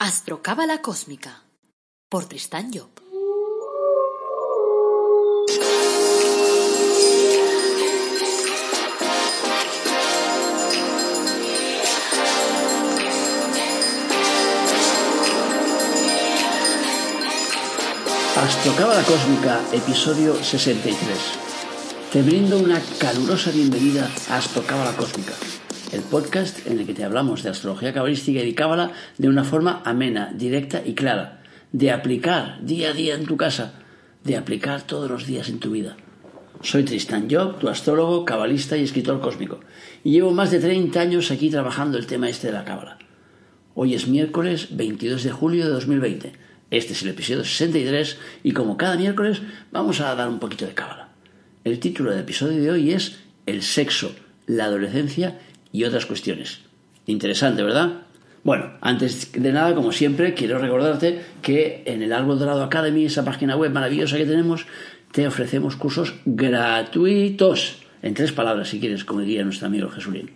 Astrocábala Cósmica por Tristán Job. Astrocábala Cósmica, episodio 63. Te brindo una calurosa bienvenida a Astrocábala Cósmica, el podcast en el que te hablamos de astrología cabalística y de cábala de una forma amena, directa y clara, de aplicar día a día en tu casa, de aplicar todos los días en tu vida. Soy Tristan Job, tu astrólogo, cabalista y escritor cósmico, y llevo más de 30 años aquí trabajando el tema este de la cábala. Hoy es miércoles 22 de julio de 2020. Este es el episodio 63 y como cada miércoles vamos a dar un poquito de cábala. El título del episodio de hoy es El sexo, la adolescencia y otras cuestiones. Interesante, ¿verdad? Bueno, antes de nada, como siempre, quiero recordarte que en el Árbol Dorado Academy, esa página web maravillosa que tenemos, te ofrecemos cursos gratuitos, en tres palabras, si quieres, como diría nuestro amigo Jesulín.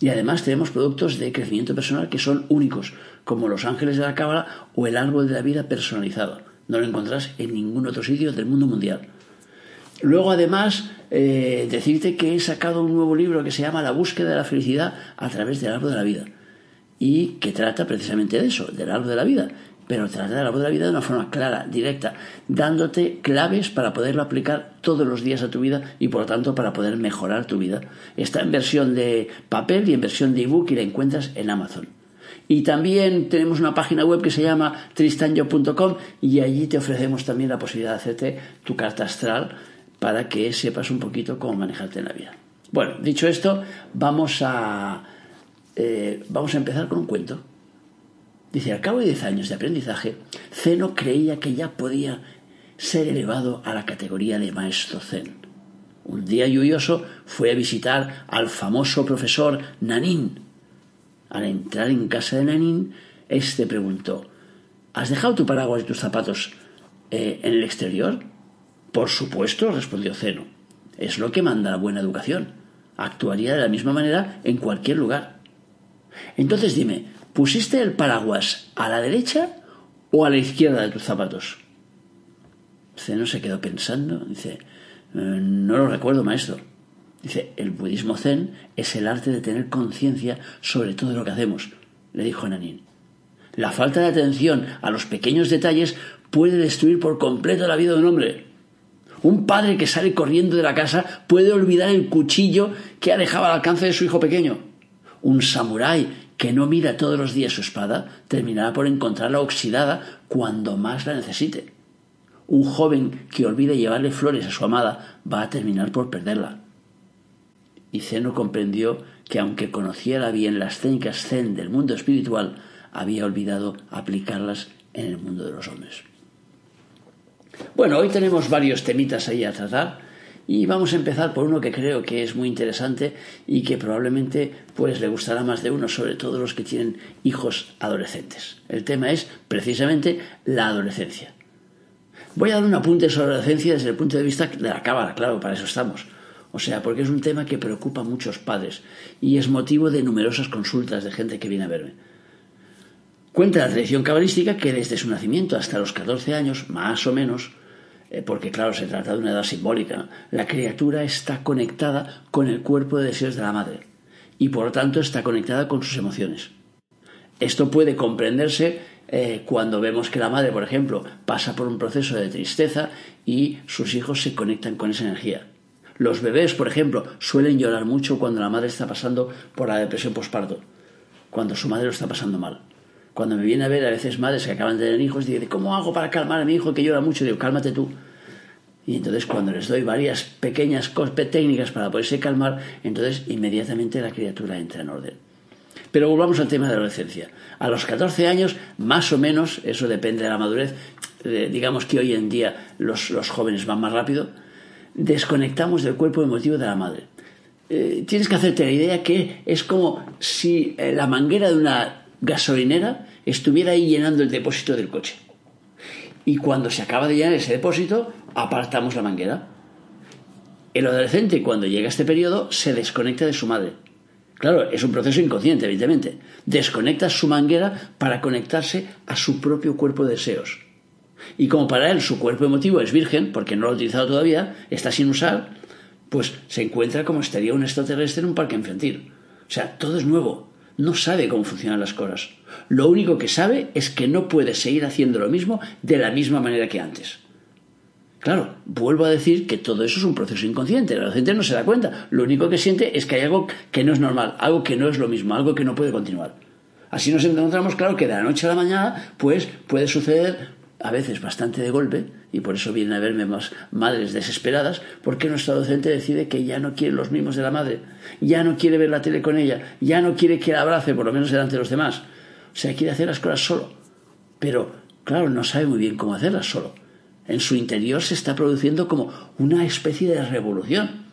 Y además tenemos productos de crecimiento personal que son únicos, como los ángeles de la cábala o el árbol de la vida personalizado. No lo encontrás en ningún otro sitio del mundo mundial. Luego, además, eh, decirte que he sacado un nuevo libro que se llama La búsqueda de la felicidad a través del árbol de la vida y que trata precisamente de eso, del árbol de la vida, pero trata del árbol de la vida de una forma clara, directa, dándote claves para poderlo aplicar todos los días a tu vida y por lo tanto para poder mejorar tu vida. Está en versión de papel y en versión de ebook y la encuentras en Amazon. Y también tenemos una página web que se llama tristanyo.com y allí te ofrecemos también la posibilidad de hacerte tu carta astral para que sepas un poquito cómo manejarte en la vida. Bueno, dicho esto, vamos a, eh, vamos a empezar con un cuento. Dice, al cabo de 10 años de aprendizaje, Zeno creía que ya podía ser elevado a la categoría de maestro zen. Un día lluvioso fue a visitar al famoso profesor Nanin. Al entrar en casa de Nanin, éste preguntó, ¿Has dejado tu paraguas y tus zapatos eh, en el exterior? Por supuesto, respondió Zeno. Es lo que manda la buena educación. Actuaría de la misma manera en cualquier lugar. Entonces dime, ¿pusiste el paraguas a la derecha o a la izquierda de tus zapatos? Zeno se quedó pensando. Dice, "Eh, no lo recuerdo, maestro. Dice, el budismo zen es el arte de tener conciencia sobre todo lo que hacemos, le dijo Nanin. La falta de atención a los pequeños detalles puede destruir por completo la vida de un hombre. Un padre que sale corriendo de la casa puede olvidar el cuchillo que ha dejado al alcance de su hijo pequeño. Un samurái que no mira todos los días su espada terminará por encontrarla oxidada cuando más la necesite. Un joven que olvide llevarle flores a su amada va a terminar por perderla. Y Zeno comprendió que aunque conociera bien las técnicas zen del mundo espiritual, había olvidado aplicarlas en el mundo de los hombres. Bueno, hoy tenemos varios temitas ahí a tratar y vamos a empezar por uno que creo que es muy interesante y que probablemente pues le gustará más de uno, sobre todo los que tienen hijos adolescentes. El tema es precisamente la adolescencia. Voy a dar un apunte sobre la adolescencia desde el punto de vista de la cámara, claro, para eso estamos. O sea, porque es un tema que preocupa a muchos padres y es motivo de numerosas consultas de gente que viene a verme. Cuenta la tradición cabalística que desde su nacimiento hasta los 14 años, más o menos, eh, porque claro, se trata de una edad simbólica, la criatura está conectada con el cuerpo de deseos de la madre y por lo tanto está conectada con sus emociones. Esto puede comprenderse eh, cuando vemos que la madre, por ejemplo, pasa por un proceso de tristeza y sus hijos se conectan con esa energía. Los bebés, por ejemplo, suelen llorar mucho cuando la madre está pasando por la depresión postparto, cuando su madre lo está pasando mal. Cuando me viene a ver a veces madres que acaban de tener hijos, dicen, ¿cómo hago para calmar a mi hijo que llora mucho? Digo, cálmate tú. Y entonces cuando les doy varias pequeñas técnicas para poderse calmar, entonces inmediatamente la criatura entra en orden. Pero volvamos al tema de la adolescencia. A los 14 años, más o menos, eso depende de la madurez, digamos que hoy en día los, los, jóvenes van más rápido, desconectamos del cuerpo emotivo de la madre. Eh, tienes que hacerte la idea que es como si eh, la manguera de una gasolinera estuviera ahí llenando el depósito del coche. Y cuando se acaba de llenar ese depósito, apartamos la manguera. El adolescente, cuando llega a este periodo, se desconecta de su madre. Claro, es un proceso inconsciente, evidentemente. Desconecta su manguera para conectarse a su propio cuerpo de deseos. Y como para él su cuerpo emotivo es virgen, porque no lo ha utilizado todavía, está sin usar, pues se encuentra como estaría un extraterrestre en un parque infantil. O sea, todo es nuevo. No sabe cómo funcionan las cosas. Lo único que sabe es que no puede seguir haciendo lo mismo de la misma manera que antes. Claro, vuelvo a decir que todo eso es un proceso inconsciente. La gente no se da cuenta. Lo único que siente es que hay algo que no es normal, algo que no es lo mismo, algo que no puede continuar. Así nos encontramos, claro, que de la noche a la mañana, pues puede suceder a veces bastante de golpe, y por eso vienen a verme más madres desesperadas, porque nuestra docente decide que ya no quiere los mimos de la madre, ya no quiere ver la tele con ella, ya no quiere que la abrace, por lo menos delante de los demás. O sea, quiere hacer las cosas solo. Pero, claro, no sabe muy bien cómo hacerlas solo. En su interior se está produciendo como una especie de revolución.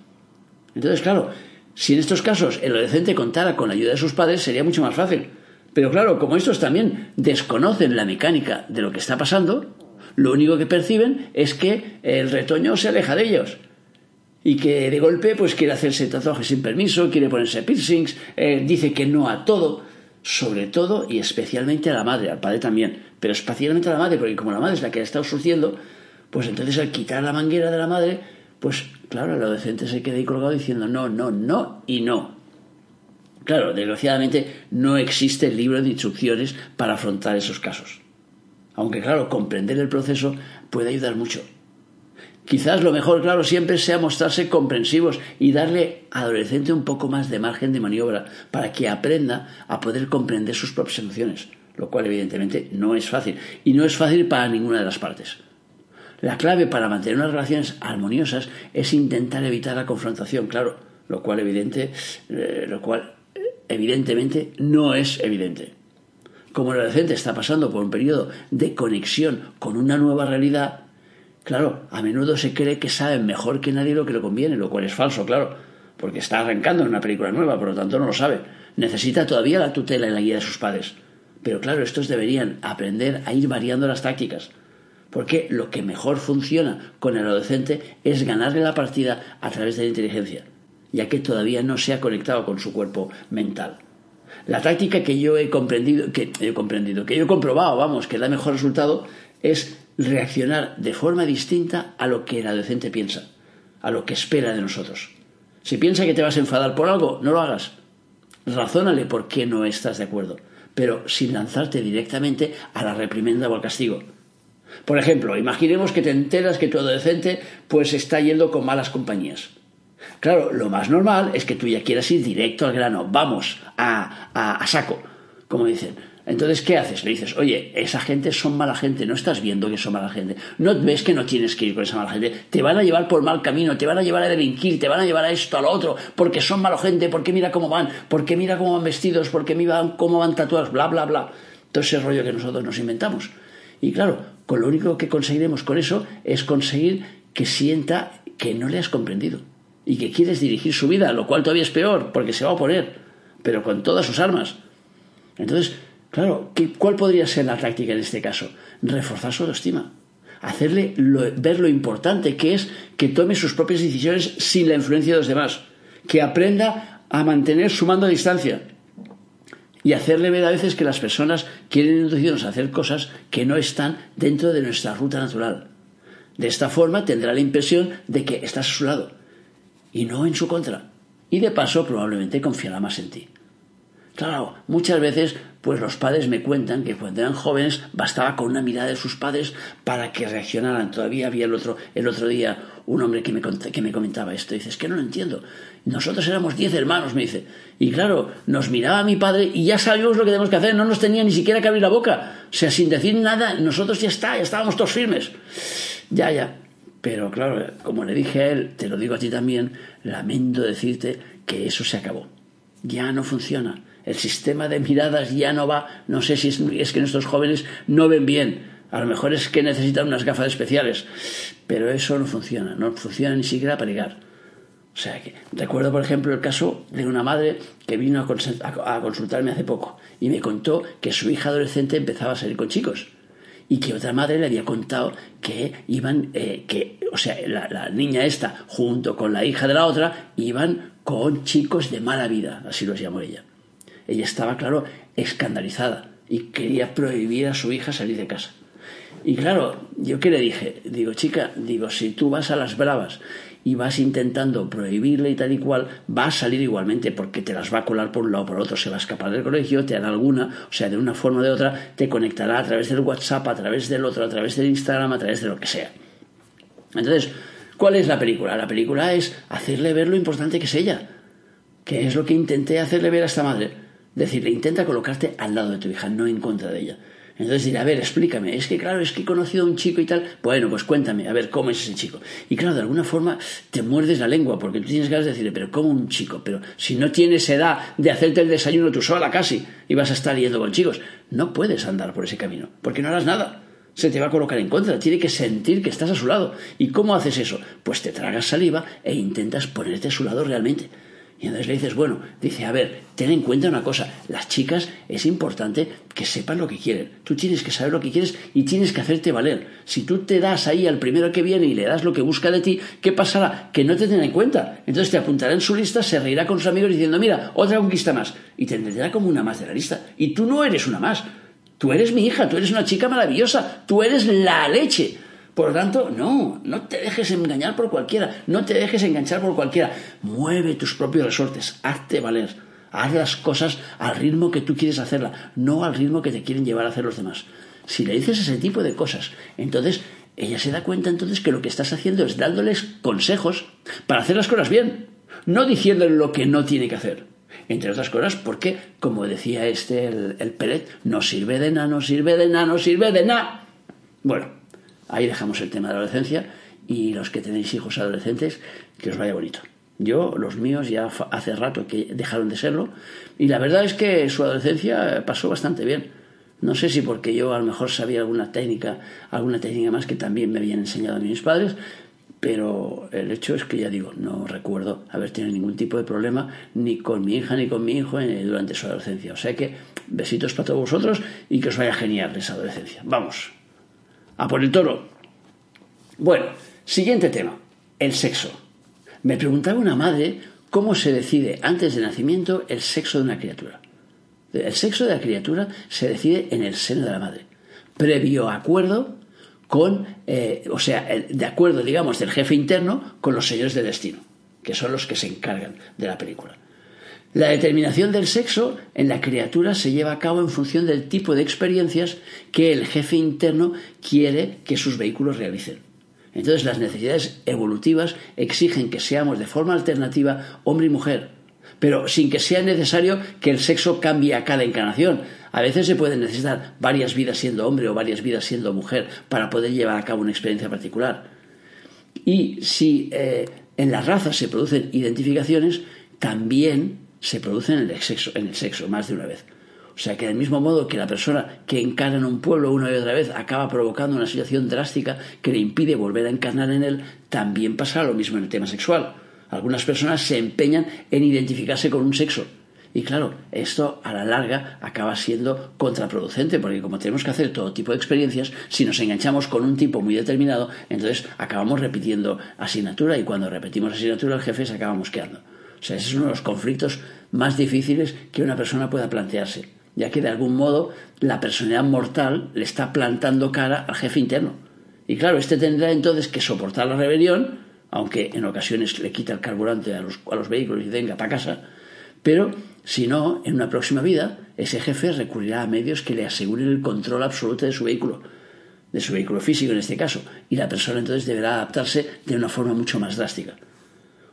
Entonces, claro, si en estos casos el adolescente contara con la ayuda de sus padres, sería mucho más fácil. Pero claro, como estos también desconocen la mecánica de lo que está pasando, lo único que perciben es que el retoño se aleja de ellos. Y que de golpe pues quiere hacerse tatuajes sin permiso, quiere ponerse piercings, eh, dice que no a todo, sobre todo y especialmente a la madre, al padre también, pero especialmente a la madre, porque como la madre es la que ha estado surciendo, pues entonces al quitar la manguera de la madre, pues claro, el adolescente se queda ahí colgado diciendo no, no, no y no. Claro, desgraciadamente no existe el libro de instrucciones para afrontar esos casos. Aunque claro, comprender el proceso puede ayudar mucho. Quizás lo mejor, claro, siempre sea mostrarse comprensivos y darle al adolescente un poco más de margen de maniobra para que aprenda a poder comprender sus propias emociones, lo cual evidentemente no es fácil y no es fácil para ninguna de las partes. La clave para mantener unas relaciones armoniosas es intentar evitar la confrontación, claro, lo cual evidente, eh, lo cual evidentemente no es evidente. Como el adolescente está pasando por un periodo de conexión con una nueva realidad, claro, a menudo se cree que sabe mejor que nadie lo que le conviene, lo cual es falso, claro, porque está arrancando en una película nueva, por lo tanto no lo sabe. Necesita todavía la tutela y la guía de sus padres. Pero claro, estos deberían aprender a ir variando las tácticas, porque lo que mejor funciona con el adolescente es ganarle la partida a través de la inteligencia ya que todavía no se ha conectado con su cuerpo mental. La táctica que yo he comprendido, que he comprendido, que yo he comprobado, vamos, que da mejor resultado, es reaccionar de forma distinta a lo que el adolescente piensa, a lo que espera de nosotros. Si piensa que te vas a enfadar por algo, no lo hagas. Razónale por qué no estás de acuerdo, pero sin lanzarte directamente a la reprimenda o al castigo. Por ejemplo, imaginemos que te enteras que tu adolescente pues está yendo con malas compañías. Claro, lo más normal es que tú ya quieras ir directo al grano, vamos, a, saco, como dicen. Entonces, ¿qué haces? Le dices, oye, esa gente son mala gente, no estás viendo que son mala gente, no ves que no tienes que ir con esa mala gente, te van a llevar por mal camino, te van a llevar a delinquir, te van a llevar a esto, a lo otro, porque son mala gente, porque mira cómo van, porque mira cómo van vestidos, porque mira cómo van tatuados, bla, bla, bla. Todo ese rollo que nosotros nos inventamos. Y claro, con lo único que conseguiremos con eso es conseguir que sienta que no le has comprendido y que quieres dirigir su vida, lo cual todavía es peor, porque se va a oponer, pero con todas sus armas. Entonces, claro, ¿cuál podría ser la táctica en este caso? Reforzar su autoestima. Hacerle ver lo importante que es que tome sus propias decisiones sin la influencia de los demás. Que aprenda a mantener su mando a distancia. Y hacerle ver a veces que las personas quieren inducirnos a hacer cosas que no están dentro de nuestra ruta natural. De esta forma tendrá la impresión de que estás a su lado y no en su contra. Y de paso probablemente confiará más en ti. Claro, muchas veces pues los padres me cuentan que cuando eran jóvenes bastaba con una mirada de sus padres para que reaccionaran. Todavía había el otro, el otro día un hombre que me, que me comentaba esto. Dice, es que no lo entiendo. Nosotros éramos diez hermanos, me dice. Y claro, nos miraba mi padre y ya sabíamos lo que tenemos que hacer. No nos tenía ni siquiera que abrir la boca. O sea, sin decir nada, nosotros ya está, ya estábamos todos firmes. Ya, ya. Pero claro, como le dije a él, te lo digo a ti también, lamento decirte que eso se acabó. Ya no funciona. El sistema de miradas ya no va. No sé si es, que nuestros jóvenes no ven bien. A lo mejor es que necesitan unas gafas especiales. Pero eso no funciona. No funciona ni siquiera para ligar. O sea que recuerdo, por ejemplo, el caso de una madre que vino a consultarme hace poco y me contó que su hija adolescente empezaba a salir con chicos y que otra madre le había contado que iban, eh, que, o sea, la, la, niña esta, junto con la hija de la otra, iban con chicos de mala vida, así los llamó ella. Ella estaba, claro, escandalizada y quería prohibir a su hija salir de casa. Y claro, yo qué le dije, digo, chica, digo, si tú vas a las bravas y vas intentando prohibirle y tal y cual, va a salir igualmente porque te las va a colar por un lado por otro, se va a escapar del colegio, te hará alguna, o sea, de una forma o de otra, te conectará a través del WhatsApp, a través del otro, a través del Instagram, a través de lo que sea. Entonces, ¿cuál es la película? La película es hacerle ver lo importante que es ella, que es lo que intenté hacerle ver a esta madre. Decirle, intenta colocarte al lado de tu hija, no en contra de ella. Entonces diré, a ver, explícame, es que claro, es que he conocido a un chico y tal, bueno, pues cuéntame, a ver, ¿cómo es ese chico? Y claro, de alguna forma te muerdes la lengua, porque tú tienes ganas de decirle, pero ¿cómo un chico? Pero si no tienes edad de hacerte el desayuno tú sola casi, y vas a estar yendo con chicos, no puedes andar por ese camino, porque no harás nada. Se te va a colocar en contra, tiene que sentir que estás a su lado. ¿Y cómo haces eso? Pues te tragas saliva e intentas ponerte a su lado realmente. Y entonces le dices, bueno, dice, a ver, ten en cuenta una cosa, las chicas es importante que sepan lo que quieren. Tú tienes que saber lo que quieres y tienes que hacerte valer. Si tú te das ahí al primero que viene y le das lo que busca de ti, ¿qué pasará? Que no te tenga en cuenta. Entonces te apuntará en su lista, se reirá con sus amigos diciendo, mira, otra conquista más. Y te entenderá como una más de la lista. Y tú no eres una más. Tú eres mi hija, tú eres una chica maravillosa, tú eres la leche. Por lo tanto, no, no te dejes engañar por cualquiera, no te dejes enganchar por cualquiera. Mueve tus propios resortes, hazte valer. Haz las cosas al ritmo que tú quieres hacerlas, no al ritmo que te quieren llevar a hacer los demás. Si le dices ese tipo de cosas, entonces ella se da cuenta entonces que lo que estás haciendo es dándoles consejos para hacer las cosas bien, no diciéndole lo que no tiene que hacer. Entre otras cosas, porque, como decía este, el, el no sirve de nada, no sirve de nada, no sirve de nada. Bueno, Ahí dejamos el tema de la adolescencia y los que tenéis hijos adolescentes, que os vaya bonito. Yo, los míos, ya hace rato que dejaron de serlo y la verdad es que su adolescencia pasó bastante bien. No sé si porque yo a lo mejor sabía alguna técnica, alguna técnica más que también me habían enseñado a mis padres, pero el hecho es que ya digo, no recuerdo haber tenido ningún tipo de problema ni con mi hija ni con mi hijo durante su adolescencia. O sea que besitos para todos vosotros y que os vaya genial esa adolescencia. Vamos a por el toro. Bueno, siguiente tema, el sexo. Me preguntaba una madre cómo se decide antes de nacimiento el sexo de una criatura. El sexo de la criatura se decide en el seno de la madre, previo acuerdo con, eh, o sea, de acuerdo, digamos, del jefe interno con los señores del destino, que son los que se encargan de la película. La determinación del sexo en la criatura se lleva a cabo en función del tipo de experiencias que el jefe interno quiere que sus vehículos realicen. Entonces las necesidades evolutivas exigen que seamos de forma alternativa hombre y mujer, pero sin que sea necesario que el sexo cambie a cada encarnación. A veces se pueden necesitar varias vidas siendo hombre o varias vidas siendo mujer para poder llevar a cabo una experiencia particular. Y si eh, en las razas se producen identificaciones, también se producen en el sexo, en el sexo más de una vez. O sea que del mismo modo que la persona que encarna en un pueblo una y otra vez acaba provocando una situación drástica que le impide volver a encarnar en él, también pasa lo mismo en el tema sexual. Algunas personas se empeñan en identificarse con un sexo. Y claro, esto a la larga acaba siendo contraproducente, porque como tenemos que hacer todo tipo de experiencias, si nos enganchamos con un tipo muy determinado, entonces acabamos repitiendo asignatura y cuando repetimos asignatura el jefe se acaba mosqueando. O sea, ese es uno de los conflictos más difíciles que una persona pueda plantearse, ya que de algún modo la personalidad mortal le está plantando cara al jefe interno. Y claro, este tendrá entonces que soportar la rebelión, aunque en ocasiones le quita el carburante a los, a los vehículos y venga para casa, pero si no, en una próxima vida, ese jefe recurrirá a medios que le aseguren el control absoluto de su vehículo, de su vehículo físico en este caso, y la persona entonces deberá adaptarse de una forma mucho más drástica.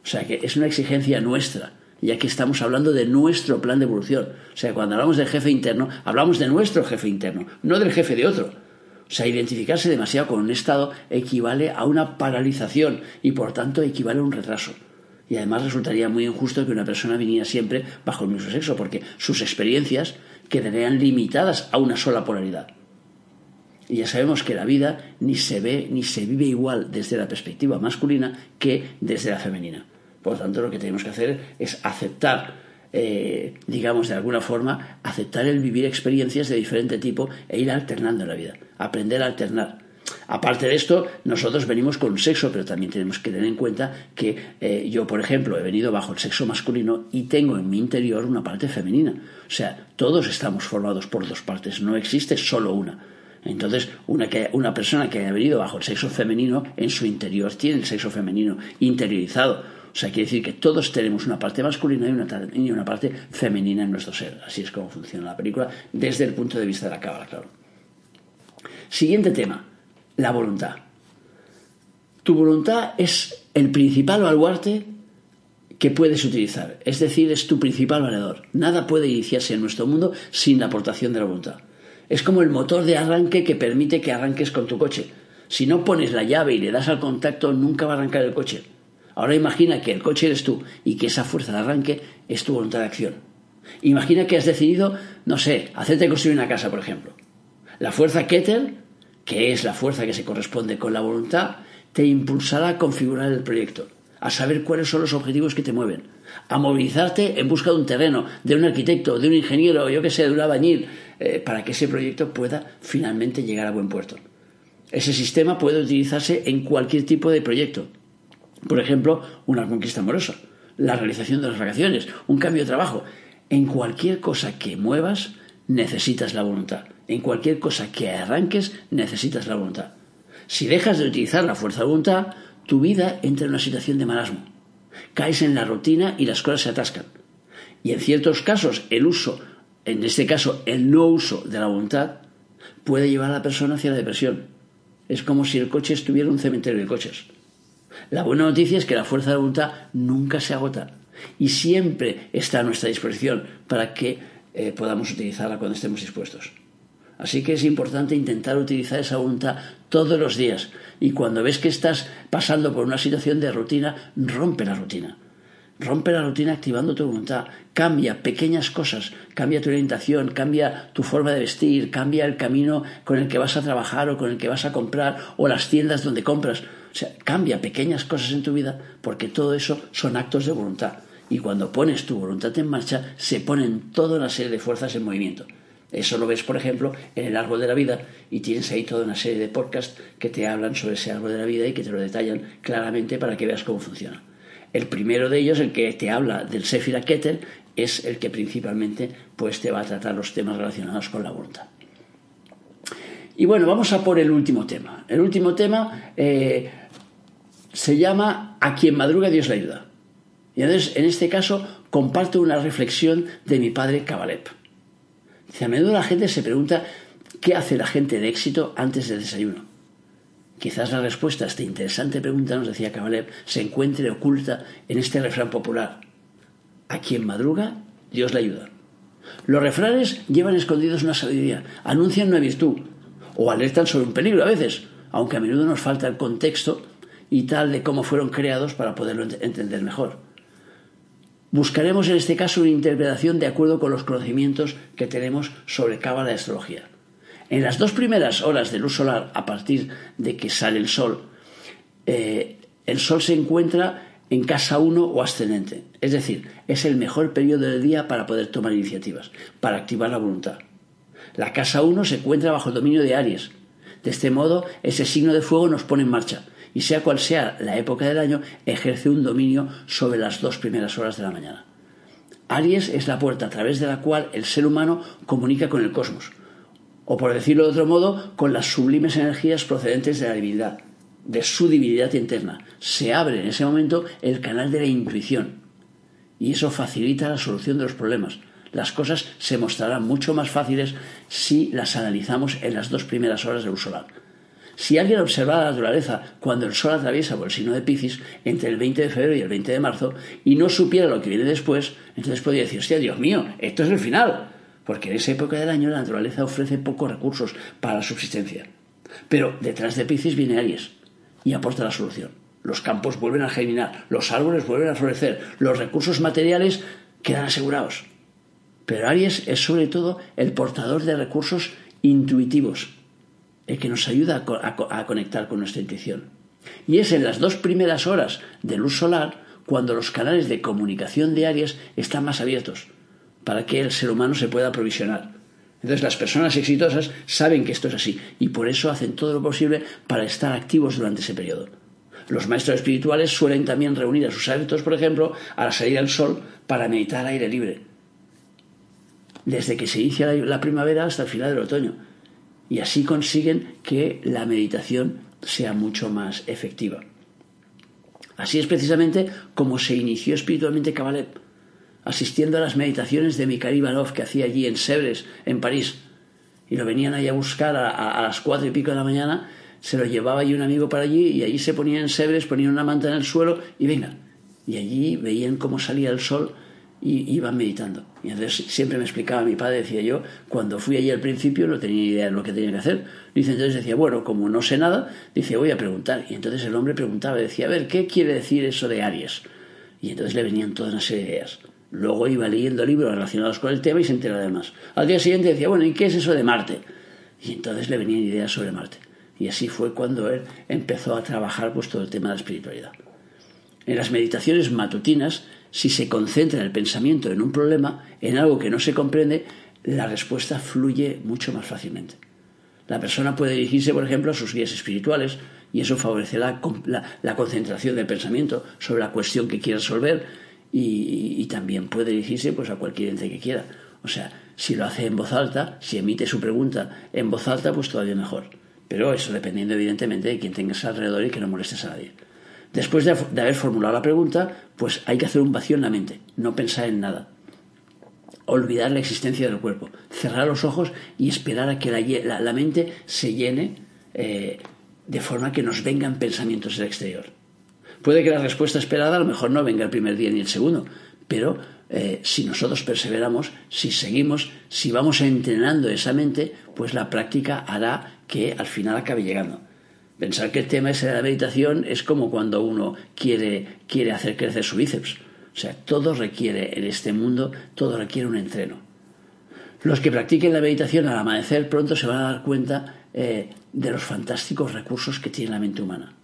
O sea que es una exigencia nuestra, ya que estamos hablando de nuestro plan de evolución. O sea, cuando hablamos del jefe interno, hablamos de nuestro jefe interno, no del jefe de otro. O sea, identificarse demasiado con un estado equivale a una paralización y por tanto equivale a un retraso. Y además resultaría muy injusto que una persona viniera siempre bajo el mismo sexo, porque sus experiencias quedarían limitadas a una sola polaridad. Y ya sabemos que la vida ni se ve ni se vive igual desde la perspectiva masculina que desde la femenina. Por lo tanto, lo que tenemos que hacer es aceptar eh, digamos, de alguna forma, aceptar el vivir experiencias de diferente tipo e ir alternando la vida, aprender a alternar. Aparte de esto, nosotros venimos con sexo, pero también tenemos que tener en cuenta que eh, yo, por ejemplo, he venido bajo el sexo masculino y tengo en mi interior una parte femenina. O sea, todos estamos formados por dos partes, no existe solo una. Entonces, una, que, una persona que haya venido bajo el sexo femenino, en su interior tiene el sexo femenino interiorizado. O sea, quiere decir que todos tenemos una parte masculina y una, y una parte femenina en nuestro ser. Así es como funciona la película desde el punto de vista de la cábala, claro. Siguiente tema la voluntad. Tu voluntad es el principal baluarte que puedes utilizar, es decir, es tu principal valedor. Nada puede iniciarse en nuestro mundo sin la aportación de la voluntad. Es como el motor de arranque que permite que arranques con tu coche. Si no pones la llave y le das al contacto, nunca va a arrancar el coche. Ahora imagina que el coche eres tú y que esa fuerza de arranque es tu voluntad de acción. Imagina que has decidido, no sé, hacerte construir una casa, por ejemplo. La fuerza Keter que es la fuerza que se corresponde con la voluntad, te impulsará a configurar el proyecto, a saber cuáles son los objetivos que te mueven, a movilizarte en busca de un terreno, de un arquitecto, de un ingeniero, yo que sé, de un albañil, eh, para que ese proyecto pueda finalmente llegar a buen puerto. Ese sistema puede utilizarse en cualquier tipo de proyecto. Por ejemplo, una conquista amorosa, la realización de las vacaciones, un cambio de trabajo. En cualquier cosa que muevas, necesitas la voluntad. En cualquier cosa que arranques necesitas la voluntad. Si dejas de utilizar la fuerza de voluntad, tu vida entra en una situación de marasmo. Caes en la rutina y las cosas se atascan. Y en ciertos casos, el uso, en este caso el no uso de la voluntad, puede llevar a la persona hacia la depresión. Es como si el coche estuviera en un cementerio de coches. La buena noticia es que la fuerza de voluntad nunca se agota y siempre está a nuestra disposición para que eh, podamos utilizarla cuando estemos dispuestos. Así que es importante intentar utilizar esa voluntad todos los días. Y cuando ves que estás pasando por una situación de rutina, rompe la rutina. Rompe la rutina activando tu voluntad. Cambia pequeñas cosas. Cambia tu orientación, cambia tu forma de vestir, cambia el camino con el que vas a trabajar o con el que vas a comprar o las tiendas donde compras. O sea, cambia pequeñas cosas en tu vida porque todo eso son actos de voluntad. Y cuando pones tu voluntad en marcha, se ponen toda una serie de fuerzas en movimiento. Eso lo ves, por ejemplo, en el árbol de la vida y tienes ahí toda una serie de podcasts que te hablan sobre ese árbol de la vida y que te lo detallan claramente para que veas cómo funciona. El primero de ellos, el que te habla del Sephira Keter, es el que principalmente pues, te va a tratar los temas relacionados con la voluntad. Y bueno, vamos a por el último tema. El último tema eh, se llama A quien madruga Dios le ayuda. Y entonces, en este caso, comparto una reflexión de mi padre Kabalep. Dice, a menudo la gente se pregunta qué hace la gente de éxito antes del desayuno. Quizás la respuesta a esta interesante pregunta, nos decía Kabalep, se encuentre oculta en este refrán popular. A quien madruga, Dios le ayuda. Los refranes llevan escondidos una sabiduría, anuncian una virtud o alertan sobre un peligro a veces, aunque a menudo nos falta el contexto y tal de cómo fueron creados para poderlo entender mejor. Buscaremos en este caso una interpretación de acuerdo con los conocimientos que tenemos sobre cábala y astrología. En las dos primeras horas de luz solar, a partir de que sale el sol, eh, el sol se encuentra en casa 1 o ascendente. Es decir, es el mejor periodo del día para poder tomar iniciativas, para activar la voluntad. La casa 1 se encuentra bajo el dominio de Aries. De este modo, ese signo de fuego nos pone en marcha y sea cual sea la época del año, ejerce un dominio sobre las dos primeras horas de la mañana. Aries es la puerta a través de la cual el ser humano comunica con el cosmos, o por decirlo de otro modo, con las sublimes energías procedentes de la divinidad, de su divinidad interna. Se abre en ese momento el canal de la intuición, y eso facilita la solución de los problemas. Las cosas se mostrarán mucho más fáciles si las analizamos en las dos primeras horas del solar. Si alguien observara la naturaleza cuando el Sol atraviesa por el signo de Piscis entre el 20 de febrero y el 20 de marzo y no supiera lo que viene después, entonces podría decir, hostia, Dios mío, esto es el final. Porque en esa época del año la naturaleza ofrece pocos recursos para la subsistencia. Pero detrás de Piscis viene Aries y aporta la solución. Los campos vuelven a germinar, los árboles vuelven a florecer, los recursos materiales quedan asegurados. Pero Aries es sobre todo el portador de recursos intuitivos, el que nos ayuda a, conectar con nuestra intuición. Y es en las dos primeras horas de luz solar cuando los canales de comunicación diarias están más abiertos para que el ser humano se pueda aprovisionar. Entonces las personas exitosas saben que esto es así y por eso hacen todo lo posible para estar activos durante ese periodo. Los maestros espirituales suelen también reunir a sus adeptos, por ejemplo, a la salida del sol para meditar aire libre, desde que se inicia la primavera hasta el final del otoño. Y así consiguen que la meditación sea mucho más efectiva. Así es precisamente como se inició espiritualmente Kabbalah, asistiendo a las meditaciones de Mikhail Ivanov que hacía allí en Sebres, en París. Y lo venían ahí a buscar a, las cuatro y pico de la mañana se lo llevaba allí un amigo para allí y allí se ponían sebres, ponían una manta en el suelo y venga. Y allí veían cómo salía el sol y iban meditando. Y entonces siempre me explicaba mi padre, decía yo, cuando fui allí al principio no tenía idea de lo que tenía que hacer. Dice, entonces decía, bueno, como no sé nada, dice, voy a preguntar. Y entonces el hombre preguntaba, decía, a ver, ¿qué quiere decir eso de Aries? Y entonces le venían todas de ideas. Luego iba leyendo libros relacionados con el tema y se enteraba de más. Al día siguiente decía, bueno, ¿y qué es eso de Marte? Y entonces le venían ideas sobre Marte. Y así fue cuando él empezó a trabajar pues, todo el tema de la espiritualidad. En las meditaciones matutinas, si se concentra el pensamiento en un problema, en algo que no se comprende, la respuesta fluye mucho más fácilmente. La persona puede dirigirse, por ejemplo, a sus guías espirituales y eso favorecerá la, concentración del pensamiento sobre la cuestión que quiera resolver y, también puede dirigirse pues, a cualquier ente que quiera. O sea, si lo hace en voz alta, si emite su pregunta en voz alta, pues todavía mejor. Pero eso dependiendo evidentemente de quien tengas alrededor y que no molestes a nadie. Después de, haber formulado la pregunta, pues hay que hacer un vacío en la mente, no pensar en nada. Olvidar la existencia del cuerpo, cerrar los ojos y esperar a que la, mente se llene eh, de forma que nos vengan pensamientos del exterior. Puede que la respuesta esperada a lo mejor no venga el primer día ni el segundo, pero eh, si nosotros perseveramos, si seguimos, si vamos entrenando esa mente, pues la práctica hará que al final acabe llegando. Pensar que el tema ese de la meditación es como cuando uno quiere, quiere hacer crecer su bíceps. O sea, todo requiere en este mundo, todo requiere un entreno. Los que practiquen la meditación al amanecer pronto se van a dar cuenta eh, de los fantásticos recursos que tiene la mente humana,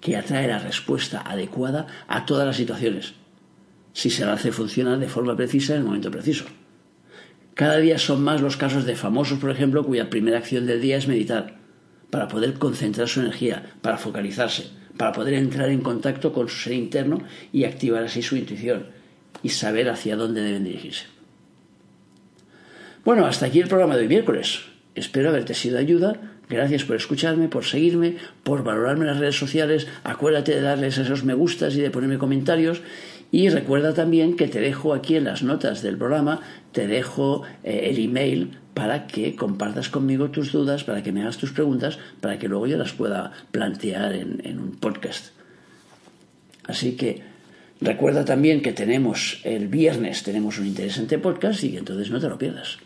que atrae la respuesta adecuada a todas las situaciones, si se la hace funcionar de forma precisa en el momento preciso. Cada día son más los casos de famosos, por ejemplo, cuya primera acción del día es meditar, para poder concentrar su energía, para focalizarse, para poder entrar en contacto con su ser interno y activar así su intuición y saber hacia dónde deben dirigirse. Bueno, hasta aquí el programa de hoy miércoles. Espero haberte sido de ayuda. Gracias por escucharme, por seguirme, por valorarme en las redes sociales. Acuérdate de darles esos me gustas y de ponerme comentarios y recuerda también que te dejo aquí en las notas del programa, te dejo eh, el email para que compartas conmigo tus dudas, para que me hagas tus preguntas, para que luego yo las pueda plantear en, un podcast. Así que recuerda también que tenemos el viernes, tenemos un interesante podcast y que entonces no te lo pierdas.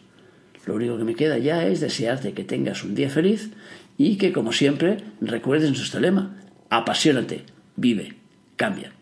Lo único que me queda ya es desearte que tengas un día feliz y que, como siempre, recuerdes nuestro lema, apasionate, vive, cambia.